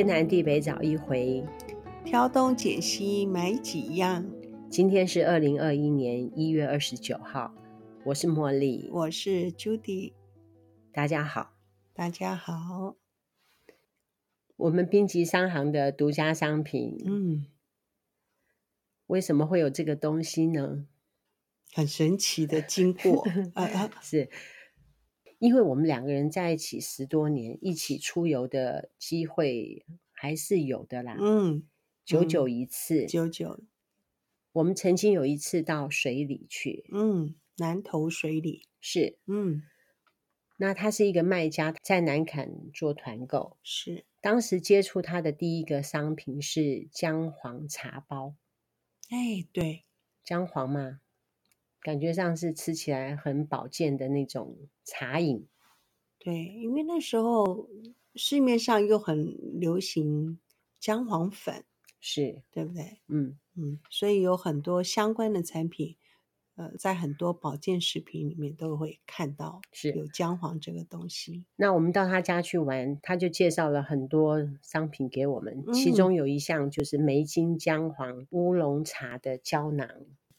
天南地北找一回，挑东拣西买几样。今天是二零二一年一月二十九号，我是茉莉，我是 Judy，大家好，大家好。我们宾吉商行的独家商品，嗯，为什么会有这个东西呢？很神奇的经过啊啊，是。因为我们两个人在一起十多年，一起出游的机会还是有的啦。嗯，久久一次，久久。我们曾经有一次到水里去，嗯，南投水里是，嗯，那他是一个卖家，在南坎做团购，是。当时接触他的第一个商品是姜黄茶包，哎，对，姜黄嘛。感觉上是吃起来很保健的那种茶饮，对，因为那时候市面上又很流行姜黄粉，是对不对？嗯嗯，所以有很多相关的产品，呃，在很多保健食品里面都会看到是有姜黄这个东西。那我们到他家去玩，他就介绍了很多商品给我们，嗯、其中有一项就是梅金姜黄乌龙茶的胶囊。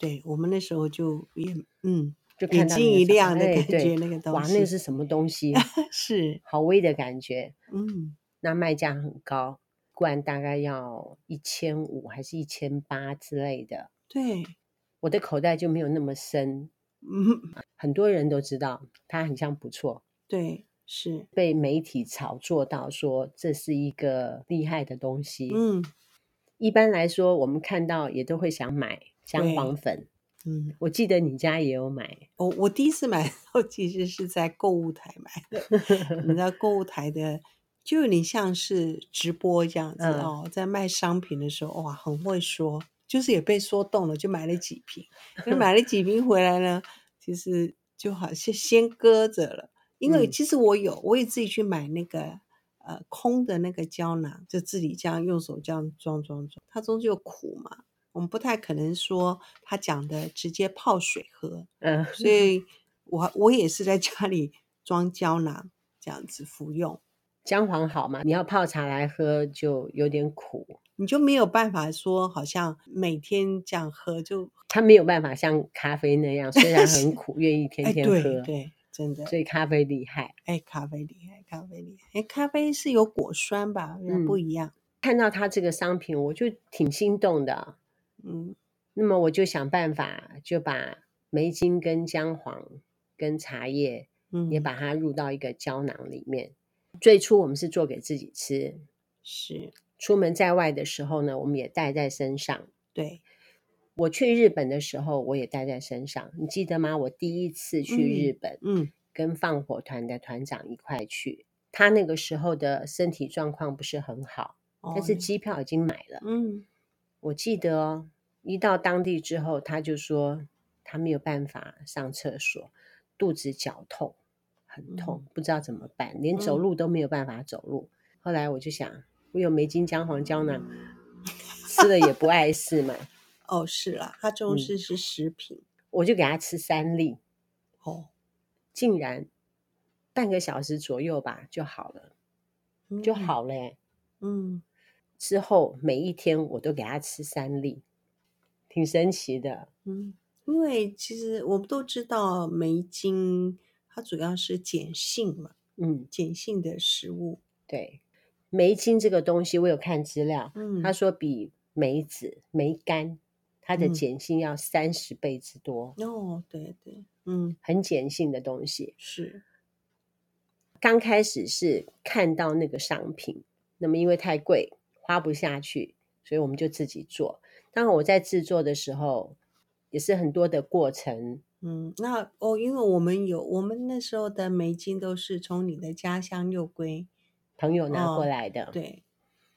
对，我们那时候就也嗯，就眼睛一亮的感觉，那个东西，哇，那个是什么东西？是好威的感觉。嗯，那卖价很高，罐大概要一千五还是一千八之类的。对，我的口袋就没有那么深。嗯，很多人都知道它很像不错。对，是被媒体炒作到说这是一个厉害的东西。嗯，一般来说，我们看到也都会想买。姜黄粉，嗯，我记得你家也有买。我我第一次买的时候，其实是在购物台买的。你知道 购物台的，就有点像是直播这样子哦，在卖商品的时候，哇，很会说，就是也被说动了，就买了几瓶。那买了几瓶回来呢，其实就好像先搁着了，因为其实我有，我也自己去买那个呃空的那个胶囊，就自己这样用手这样装装装，它终究有苦嘛。我们不太可能说他讲的直接泡水喝，嗯，所以我我也是在家里装胶囊这样子服用。姜黄好嘛？你要泡茶来喝就有点苦，你就没有办法说好像每天这样喝就，他没有办法像咖啡那样，虽然很 苦，愿意天天喝，哎、对，对，真的。所以咖啡厉害，哎，咖啡厉害，咖啡厉害，哎，咖啡是有果酸吧？不一样。嗯、看到他这个商品，我就挺心动的。嗯，那么我就想办法，就把梅精跟姜黄跟茶叶，嗯，也把它入到一个胶囊里面。嗯。最初我们是做给自己吃，是出门在外的时候呢，我们也带在身上。对，我去日本的时候，我也带在身上。你记得吗？我第一次去日本，嗯，嗯，跟放火团的团长一块去，他那个时候的身体状况不是很好，哦，但是机票已经买了，嗯。我记得哦，一到当地之后，他就说他没有办法上厕所，肚子绞痛，很痛，不知道怎么办，连走路都没有办法走路。后来我就想，我有梅金姜黄胶囊，吃了也不碍事嘛。哦，是啦，他重视是是食品，嗯，我就给他吃三粒，哦，竟然半个小时左右吧就好了，就好了，欸，嗯。之后每一天我都给他吃三粒，挺神奇的。嗯，因为其实我们都知道梅精它主要是碱性嘛，嗯，碱性的食物。对，梅精这个东西我有看资料，嗯，他说比梅子、梅干它的碱性要三十倍之多。哦，对对，嗯，很碱性的东西是。刚开始是看到那个商品，那么因为太贵。花不下去，所以我们就自己做。当然，我在制作的时候也是很多的过程。嗯，那哦，因为我们有我们那时候的梅精都是从你的家乡六龟朋友拿过来的。哦、对，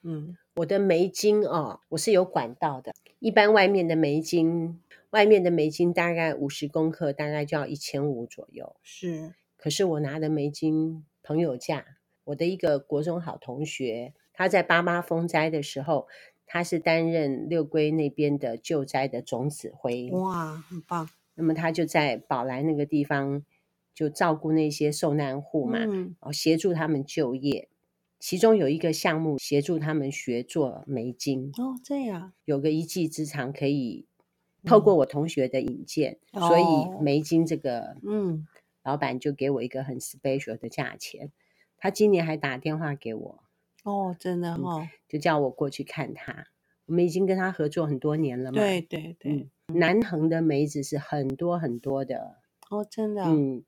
嗯，我的梅精哦，我是有管道的。一般外面的梅精，外面的梅精大概五十公克，大概就要一千五左右。是，可是我拿的梅精朋友价，我的一个国中好同学。他在八八风灾的时候，他是担任六龟那边的救灾的总指挥。哇，很棒！那么他就在宝来那个地方，就照顾那些受难户嘛，嗯，然后协助他们就业。其中有一个项目协助他们学做梅金哦，这样有个一技之长，可以透过我同学的引荐，嗯、所以梅金这个嗯，老板就给我一个很 special 的价钱。他今年还打电话给我哦，真的哦、嗯，就叫我过去看他。我们已经跟他合作很多年了嘛，对对对。嗯、南横的梅子是很多很多的哦，真的，嗯，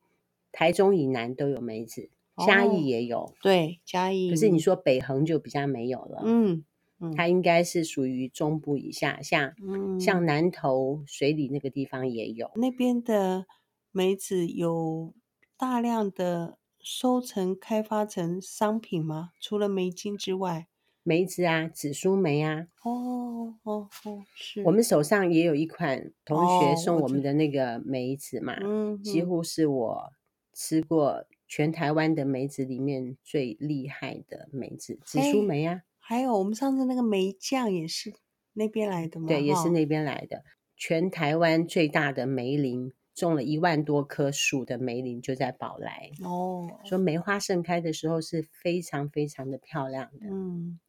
台中以南都有梅子。嘉义也有，哦、对嘉义，可是你说北横就比较没有了。嗯，嗯它应该是属于中部以下，像、嗯、像南投水里那个地方也有。那边的梅子有大量的收成开发成商品吗？除了梅精之外，梅子啊，紫苏梅啊。哦哦哦，是。我们手上也有一款同学送我们的那个梅子嘛，嗯、哦，几乎是我吃过。全台湾的梅子里面最厉害的梅子，紫苏梅啊，还有我们上次那个梅酱也是那边来的吗？对，也是那边来的。全台湾最大的梅林，种了一万多棵树的梅林就在宝来哦。说梅花盛开的时候是非常非常的漂亮的，嗯，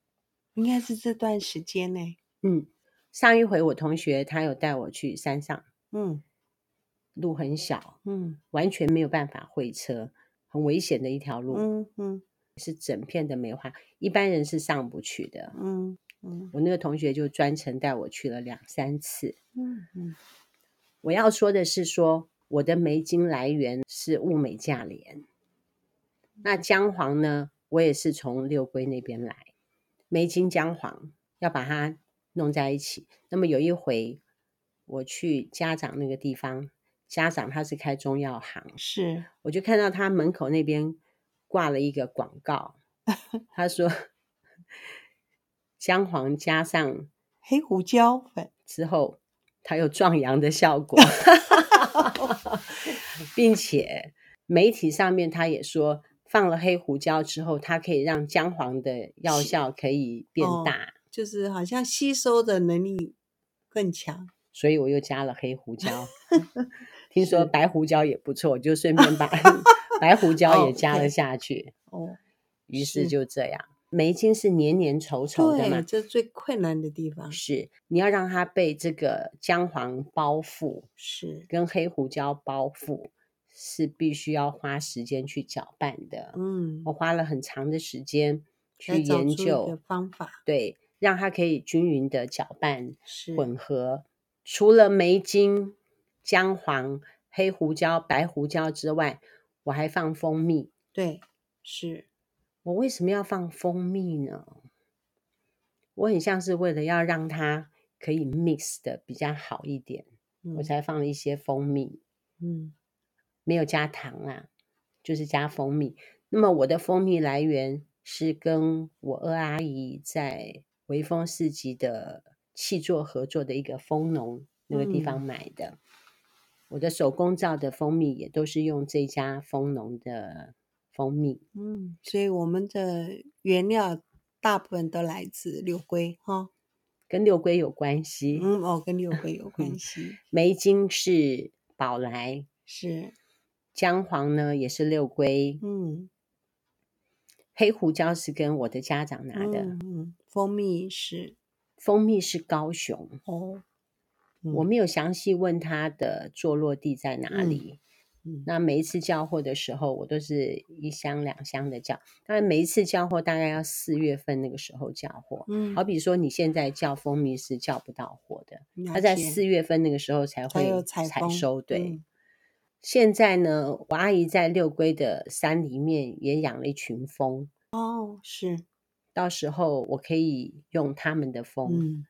应该是这段时间呢。嗯，上一回我同学他有带我去山上，嗯，路很小，嗯，完全没有办法会车。很危险的一条路，嗯嗯，是整片的梅花，一般人是上不去的，嗯嗯。我那个同学就专程带我去了两三次，嗯嗯。我要说的是说，我的梅精来源是物美价廉，那姜黄呢，我也是从六龟那边来，梅精姜黄要把它弄在一起。那么有一回我去家长那个地方。家长他是开中药行，是，我就看到他门口那边挂了一个广告，他说姜黄加上黑胡椒粉之后，它有壮阳的效果，并且媒体上面他也说放了黑胡椒之后，它可以让姜黄的药效可以变大，哦，就是好像吸收的能力更强，所以我又加了黑胡椒。听说白胡椒也不错，就顺便把 白胡椒也加了下去。哦，于是就这样，梅精是黏黏稠稠的嘛，这最困难的地方是你要让它被这个姜黄包覆，是跟黑胡椒包覆，是必须要花时间去搅拌的。嗯，我花了很长的时间去研究方法，对，让它可以均匀的搅拌是混合。除了梅精。姜黄、黑胡椒、白胡椒之外，我还放蜂蜜。对，是我为什么要放蜂蜜呢？我很像是为了要让它可以 mix 的比较好一点，嗯、我才放了一些蜂蜜。嗯，没有加糖啊，就是加蜂蜜。那么我的蜂蜜来源是跟我二阿姨在微风市集的气作合作的一个蜂农那个地方买的。嗯我的手工皂的蜂蜜也都是用这家蜂农的蜂蜜，嗯，所以我们的原料大部分都来自六龟哈，跟六龟有关系，嗯哦，跟六龟有。关系。梅精是宝来，是。姜黄呢也是六龟，嗯，黑胡椒是跟我的家长拿的，嗯，嗯，蜂蜜是。蜂蜜是高雄哦。我没有详细问他的坐落地在哪里。嗯嗯、那每一次交货的时候，我都是一箱两箱的叫。当然，每一次交货大概要四月份那个时候交货。嗯，好比说你现在叫蜂蜜是叫不到货的，它在四月份那个时候才会采收。对、嗯，现在呢，我阿姨在六龟的山里面也养了一群蜂。哦，是，到时候我可以用他们的蜂。嗯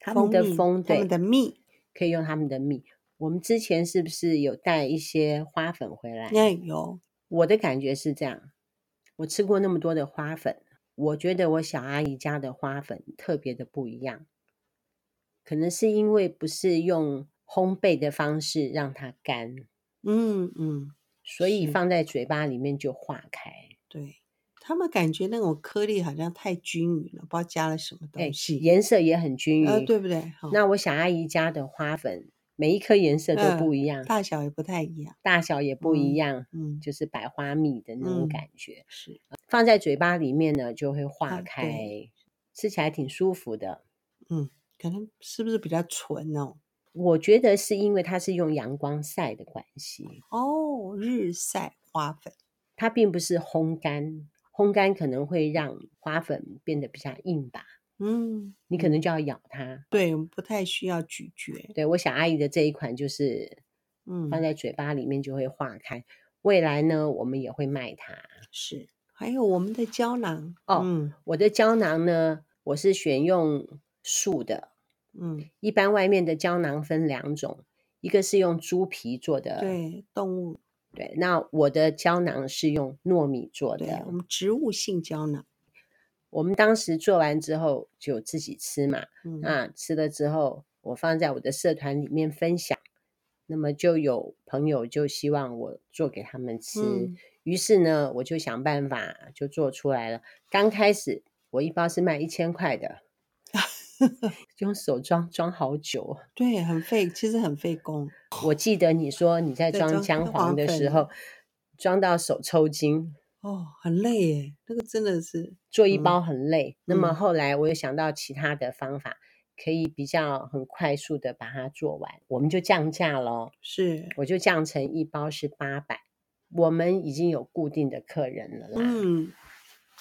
他们的蜂，对，他们的蜜可以用他们的蜜。我们之前是不是有带一些花粉回来？那有。我的感觉是这样，我吃过那么多的花粉，我觉得我小阿姨家的花粉特别的不一样。可能是因为不是用烘焙的方式让它干，嗯嗯，所以放在嘴巴里面就化开。对。他们感觉那种颗粒好像太均匀了，不知道加了什么东西，颜色也很均匀，呃，对不对？那我小阿姨家的花粉每一颗颜色都不一样，嗯，大小也不太一样，大小也不一样，嗯，嗯就是百花蜜的那种感觉。嗯、是放在嘴巴里面呢，就会化开，啊、吃起来挺舒服的。嗯，可能是不是比较纯哦？我觉得是因为它是用阳光晒的关系。哦，日晒花粉，它并不是烘干，烘干可能会让花粉变得比较硬吧。嗯，你可能就要咬它。对，不太需要咀嚼。对，我小阿姨的这一款就是，嗯，放在嘴巴里面就会化开。嗯、未来呢，我们也会卖它。是，还有我们的胶囊哦。嗯，我的胶囊呢，我是选用素的。嗯，一般外面的胶囊分两种，一个是用猪皮做的，对，动物。对，那我的胶囊是用糯米做的，我们植物性胶囊。我们当时做完之后就自己吃嘛，嗯，那吃了之后，我放在我的社团里面分享，那么就有朋友就希望我做给他们吃，嗯，于是呢，我就想办法就做出来了。刚开始我一包是卖一千块的，用手装装好久，对，很费，其实很费工。我记得你说你在装姜黄的时候，装到手抽筋。哦，很累耶，那个真的是做一包很累。嗯、那么后来我又想到其他的方法，可以比较很快速的把它做完，我们就降价咯。是，我就降成一包是八百。我们已经有固定的客人了啦。嗯，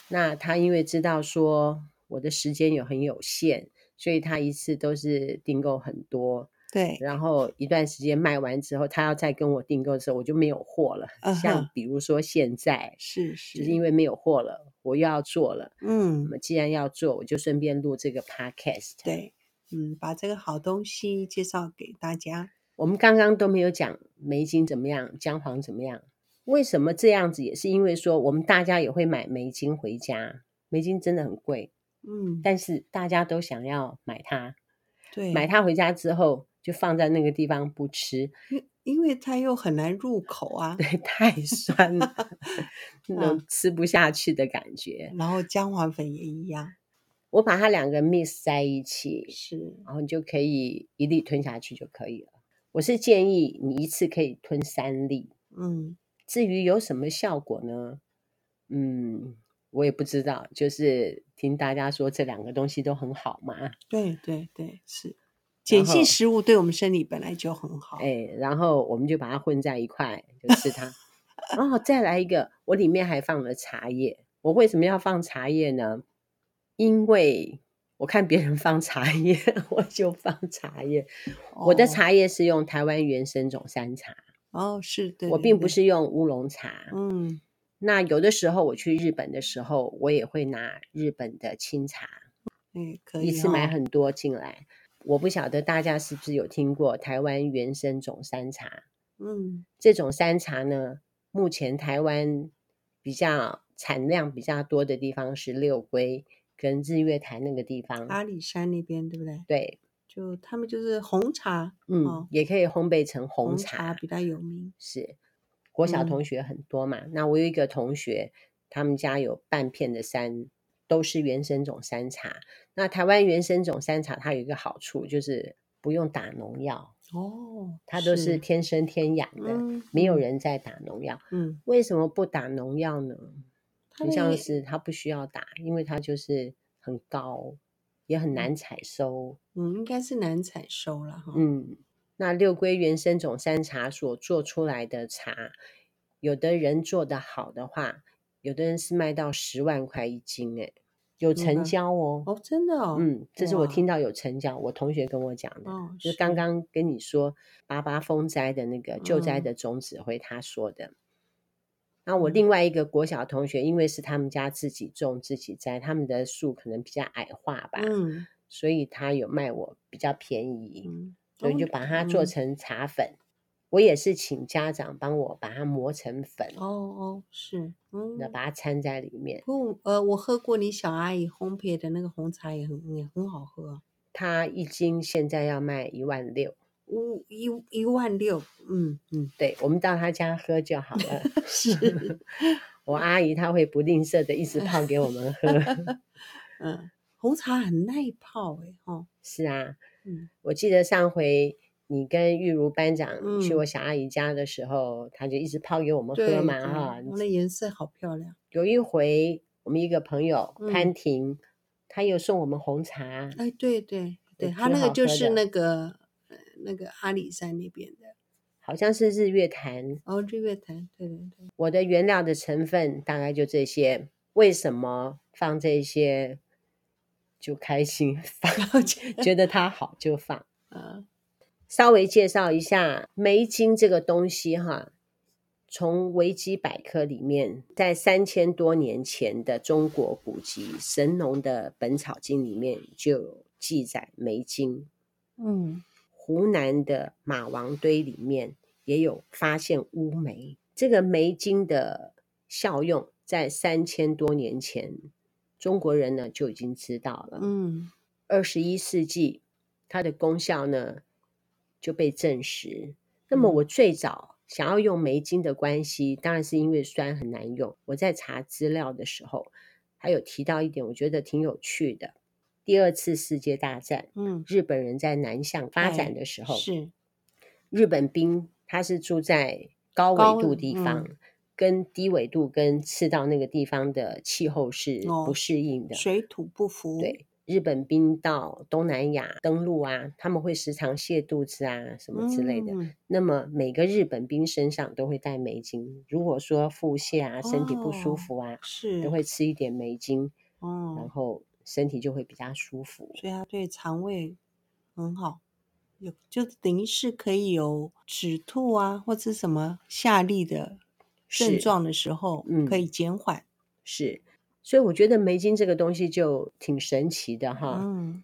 那他因为知道说我的时间有很有限，所以他一次都是订购很多。对，然后一段时间卖完之后，他要再跟我订购的时候，我就没有货了。Uh -huh. 像比如说现在是是，就是因为没有货了，我又要做了。嗯，那么既然要做，我就顺便录这个 podcast。对，嗯，把这个好东西介绍给大家。我们刚刚都没有讲梅精怎么样，姜黄怎么样？为什么这样子？也是因为说我们大家也会买梅精回家，梅精真的很贵。嗯，但是大家都想要买它。对，买它回家之后。就放在那个地方不吃，因因为它又很难入口啊，对，太酸了，那种吃不下去的感觉。然后姜黄粉也一样，我把它两个 mix 在一起，是，然后你就可以一粒吞下去就可以了。我是建议你一次可以吞三粒，嗯，至于有什么效果呢？嗯，我也不知道，就是听大家说这两个东西都很好嘛。对对对，是。碱性食物对我们身体本来就很好，哎，然后我们就把它混在一块就吃它。然后再来一个，我里面还放了茶叶。我为什么要放茶叶呢？因为我看别人放茶叶，我就放茶叶。哦、我的茶叶是用台湾原生种山茶。哦，是的，我并不是用乌龙茶。嗯，那有的时候我去日本的时候，我也会拿日本的清茶，嗯，可以、哦、一次买很多进来。我不晓得大家是不是有听过台湾原生种山茶？嗯，这种山茶呢，目前台湾比较产量比较多的地方是六龟跟日月潭那个地方，阿里山那边对不对？对，就他们就是红茶，嗯，哦、也可以烘焙成红茶，红茶比较有名。是，国小同学很多嘛、嗯。那我有一个同学，他们家有半片的山。都是原生种山茶。那台湾原生种山茶，它有一个好处，就是不用打农药哦，它都是天生天养的，嗯，没有人在打农药。嗯，为什么不打农药呢？很像是它不需要打，因为它就是很高，也很难采收。嗯，应该是难采收了哈。嗯，那六龟原生种山茶所做出来的茶，有的人做得好的话。有的人是卖到十万块一斤，哎，有成交哦。哦，真的哦。嗯，这是我听到有成交，我同学跟我讲的。哦，就是刚刚跟你说八八风灾的那个救灾的总指挥他说的。那、嗯、我另外一个国小同学，因为是他们家自己种自己栽，他们的树可能比较矮化吧，嗯，所以他有卖我比较便宜，嗯、所以就把它做成茶粉。嗯我也是请家长帮我把它磨成粉哦哦，是，嗯，那把它掺在里面。不，呃，我喝过你小阿姨烘焙的那个红茶，也很也很好喝。它一斤现在要卖一万六，五一一万六，嗯嗯，对，我们到他家喝就好了。是，我阿姨她会不吝啬的一直泡给我们喝。嗯，红茶很耐泡哎，哦，是啊，嗯，我记得上回。你跟玉如班长去我小阿姨家的时候，嗯、他就一直泡给我们喝嘛，哈，那颜色好漂亮。有一回，我们一个朋友、嗯、潘婷，他有送我们红茶。哎，对对对，他那个就是那个那个阿里山那边的，好像是日月潭。哦，日月潭，对对对。我的原料的成分大概就这些，为什么放这些？就开心 放，觉得它好就放。嗯，稍微介绍一下梅精这个东西哈。从维基百科里面，在三千多年前的中国古籍《神农的本草经》里面就有记载梅精。嗯，湖南的马王堆里面也有发现乌梅。这个梅精的效用，在三千多年前。中国人呢就已经知道了。嗯，二十一世纪，它的功效呢就被证实。那么我最早想要用梅精的关系，当然是因为酸很难用。我在查资料的时候，还有提到一点，我觉得挺有趣的。第二次世界大战，嗯，日本人在南向发展的时候，是日本兵，他是住在高纬度地方。跟低纬度跟赤道那个地方的气候是不适应的，哦、水土不服。对，日本兵到东南亚登陆啊，他们会时常泻肚子啊，什么之类的。嗯、那么每个日本兵身上都会带梅精，如果说腹泻啊，身体不舒服啊，是、哦、都会吃一点梅精，哦，然后身体就会比较舒服。所以它对肠胃很好，有就等于是可以有止吐啊，或者什么下痢的。症状的时候，嗯，可以减缓，是，所以我觉得梅精这个东西就挺神奇的哈。嗯，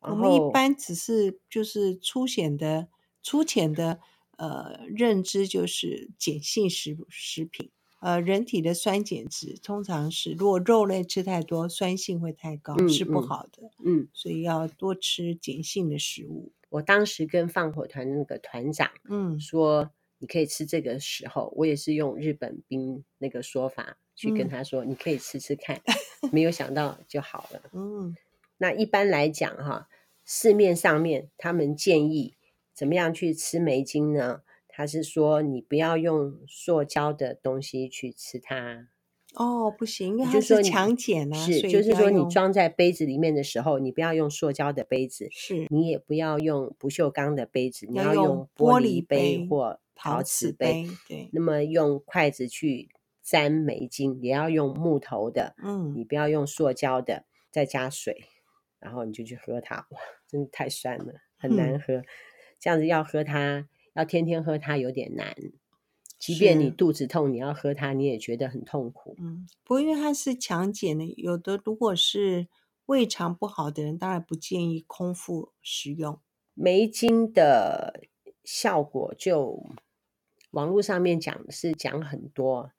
我们一般只是就是粗浅的、粗浅的呃认知，就是碱性食食品，呃，人体的酸碱值通常是，如果肉类吃太多，酸性会太高，嗯、是不好的。嗯，所以要多吃碱性的食物。我当时跟放火团那个团长，嗯，说。你可以吃这个时候，我也是用日本兵那个说法去跟他说，嗯、你可以吃吃看，没有想到就好了。嗯，那一般来讲哈，市面上面他们建议怎么样去吃梅精呢？他是说你不要用塑胶的东西去吃它。哦，不行，因为它是强碱啊。是，就是说你装在杯子里面的时候，你不要用塑胶的杯子，是你也不要用不锈钢的杯子，你要用玻璃杯或。陶瓷杯，对，那么用筷子去沾梅精，也要用木头的，嗯，你不要用塑胶的，再加水，然后你就去喝它，哇，真的太酸了，很难喝。嗯、这样子要喝它，要天天喝它有点难。即便你肚子痛，你要喝它，你也觉得很痛苦。嗯，不过因为它是强碱的，有的如果是胃肠不好的人，当然不建议空腹食用梅精的效果就。网络上面讲是讲很多，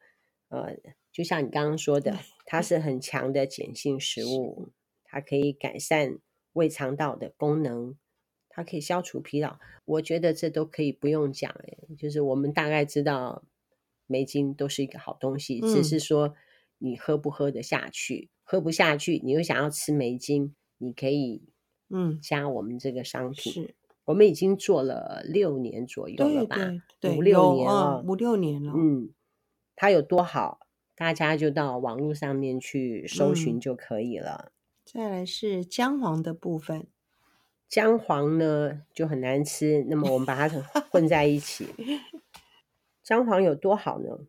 呃，就像你刚刚说的，它是很强的碱性食物，它可以改善胃肠道的功能，它可以消除疲劳。我觉得这都可以不用讲，诶，就是我们大概知道梅精都是一个好东西，嗯、只是说你喝不喝得下去，喝不下去，你又想要吃梅精，你可以嗯加我们这个商品。嗯我们已经做了六年左右了吧？对对对，五六年了，五六年了。嗯，它有多好，大家就到网络上面去搜寻就可以了。嗯，再来是姜黄的部分，姜黄呢就很难吃，那么我们把它 混在一起。姜黄有多好呢？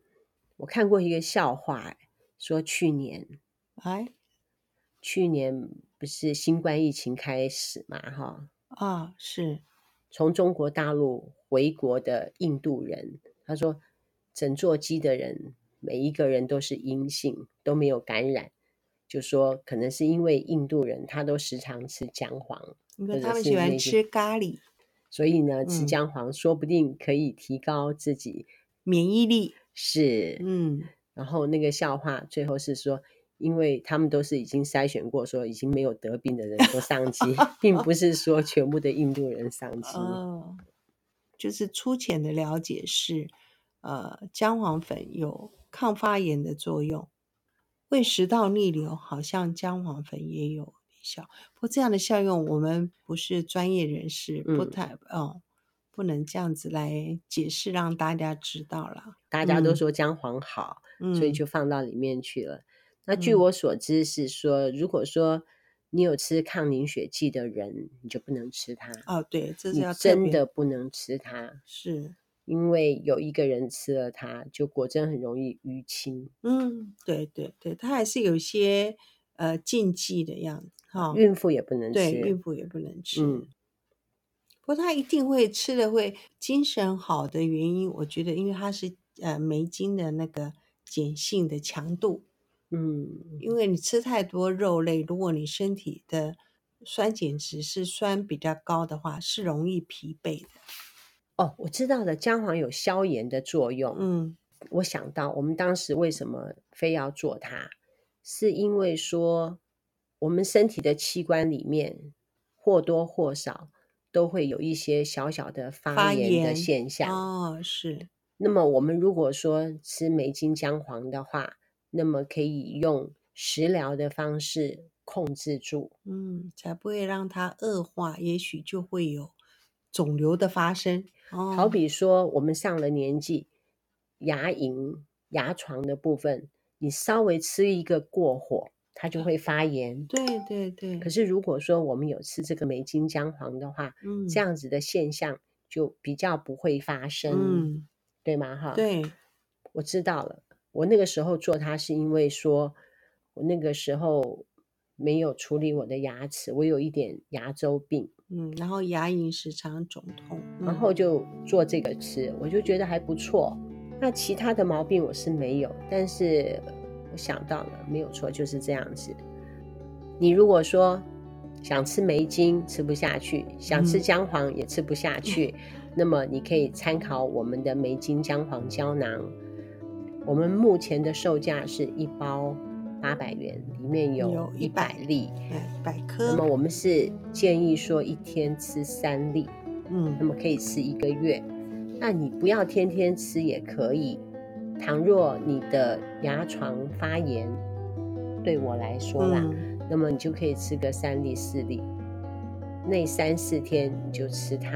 我看过一个笑话，说去年，哎，去年不是新冠疫情开始嘛？哈啊，是。从中国大陆回国的印度人，他说，整座机的人每一个人都是阴性，都没有感染。就说可能是因为印度人他都时常吃姜黄，因为他们喜欢吃咖喱，所以呢，吃姜黄说不定可以提高自己免疫力。是，嗯，然后那个笑话最后是说。因为他们都是已经筛选过，说已经没有得病的人都上 机，并不是说全部的印度人上机。哦，就是粗浅的了解是，呃，姜黄粉有抗发炎的作用，胃食道逆流好像姜黄粉也有效。不过这样的效用我们不是专业人士，不太，嗯，哦，不能这样子来解释，让大家知道了。大家都说姜黄好，嗯、所以就放到里面去了。那据我所知是说，如果说你有吃抗凝血剂的人，你就不能吃它。哦，对，这是要真的不能吃它，是因为有一个人吃了它，就果真很容易淤青。嗯，对对对，它还是有一些呃禁忌的样子哈。孕妇也不能吃，对，孕妇也不能吃。嗯，不过他一定会吃的会精神好的原因，我觉得因为它是呃梅精的那个碱性的强度。嗯，因为你吃太多肉类，如果你身体的酸碱值是酸比较高的话，是容易疲惫的。哦，我知道的，姜黄有消炎的作用。嗯，我想到我们当时为什么非要做它，是因为说我们身体的器官里面或多或少都会有一些小小的发炎的现象。哦，是。那么我们如果说吃梅精姜黄的话，那么可以用食疗的方式控制住，嗯，才不会让它恶化，也许就会有肿瘤的发生。哦，好比说我们上了年纪，牙龈、牙床的部分，你稍微吃一个过火，它就会发炎。对对对。可是如果说我们有吃这个梅精姜黄的话，嗯，这样子的现象就比较不会发生，嗯，对吗？哈，对，我知道了。我那个时候做它，是因为说，我那个时候没有处理我的牙齿，我有一点牙周病，嗯，然后牙龈时常肿痛，然后就做这个吃，我就觉得还不错。那其他的毛病我是没有，但是我想到了，没有错，就是这样子。你如果说想吃梅精吃不下去，想吃姜黄也吃不下去，嗯、那么你可以参考我们的梅精姜黄胶囊。我们目前的售价是一包八百元，里面有一百粒，一百颗。那么我们是建议说一天吃三粒，嗯，那么可以吃一个月。那你不要天天吃也可以。倘若你的牙床发炎，对我来说啦，嗯，那么你就可以吃个三粒四粒，那三四天你就吃它，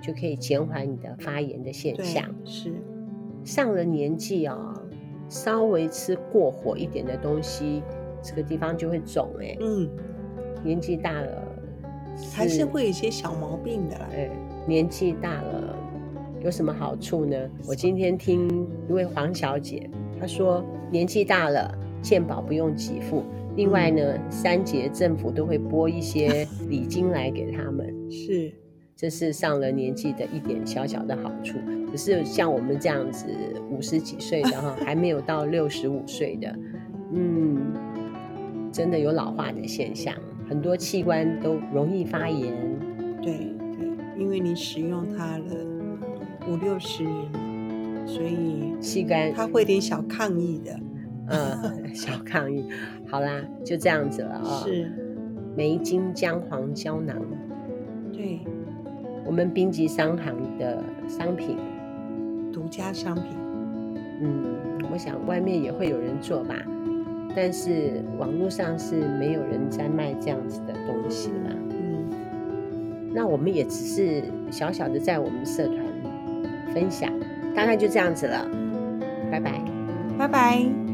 就可以减缓你的发炎的现象。是。上了年纪啊、哦，稍微吃过火一点的东西，这个地方就会肿哎、欸。嗯，年纪大了，还是会有一些小毛病的啦。哎，年纪大了有什么好处呢？我今天听一位黄小姐她说，年纪大了健保不用给付，另外呢，嗯、三节政府都会拨一些 礼金来给他们。是。这是上了年纪的一点小小的好处，可是像我们这样子五十几岁的哈，还没有到六十五岁的，嗯，真的有老化的现象，很多器官都容易发炎。对对，因为你使用它了五六十年，所以器官它会点小抗议的，嗯，小抗议。好啦，就这样子了啊、哦。是，梅精姜黄胶囊。对。我们冰吉商行的商品，独家商品。嗯，我想外面也会有人做吧，但是网络上是没有人在卖这样子的东西啦。嗯，那我们也只是小小的在我们社团分享，大概就这样子了。拜拜，拜拜。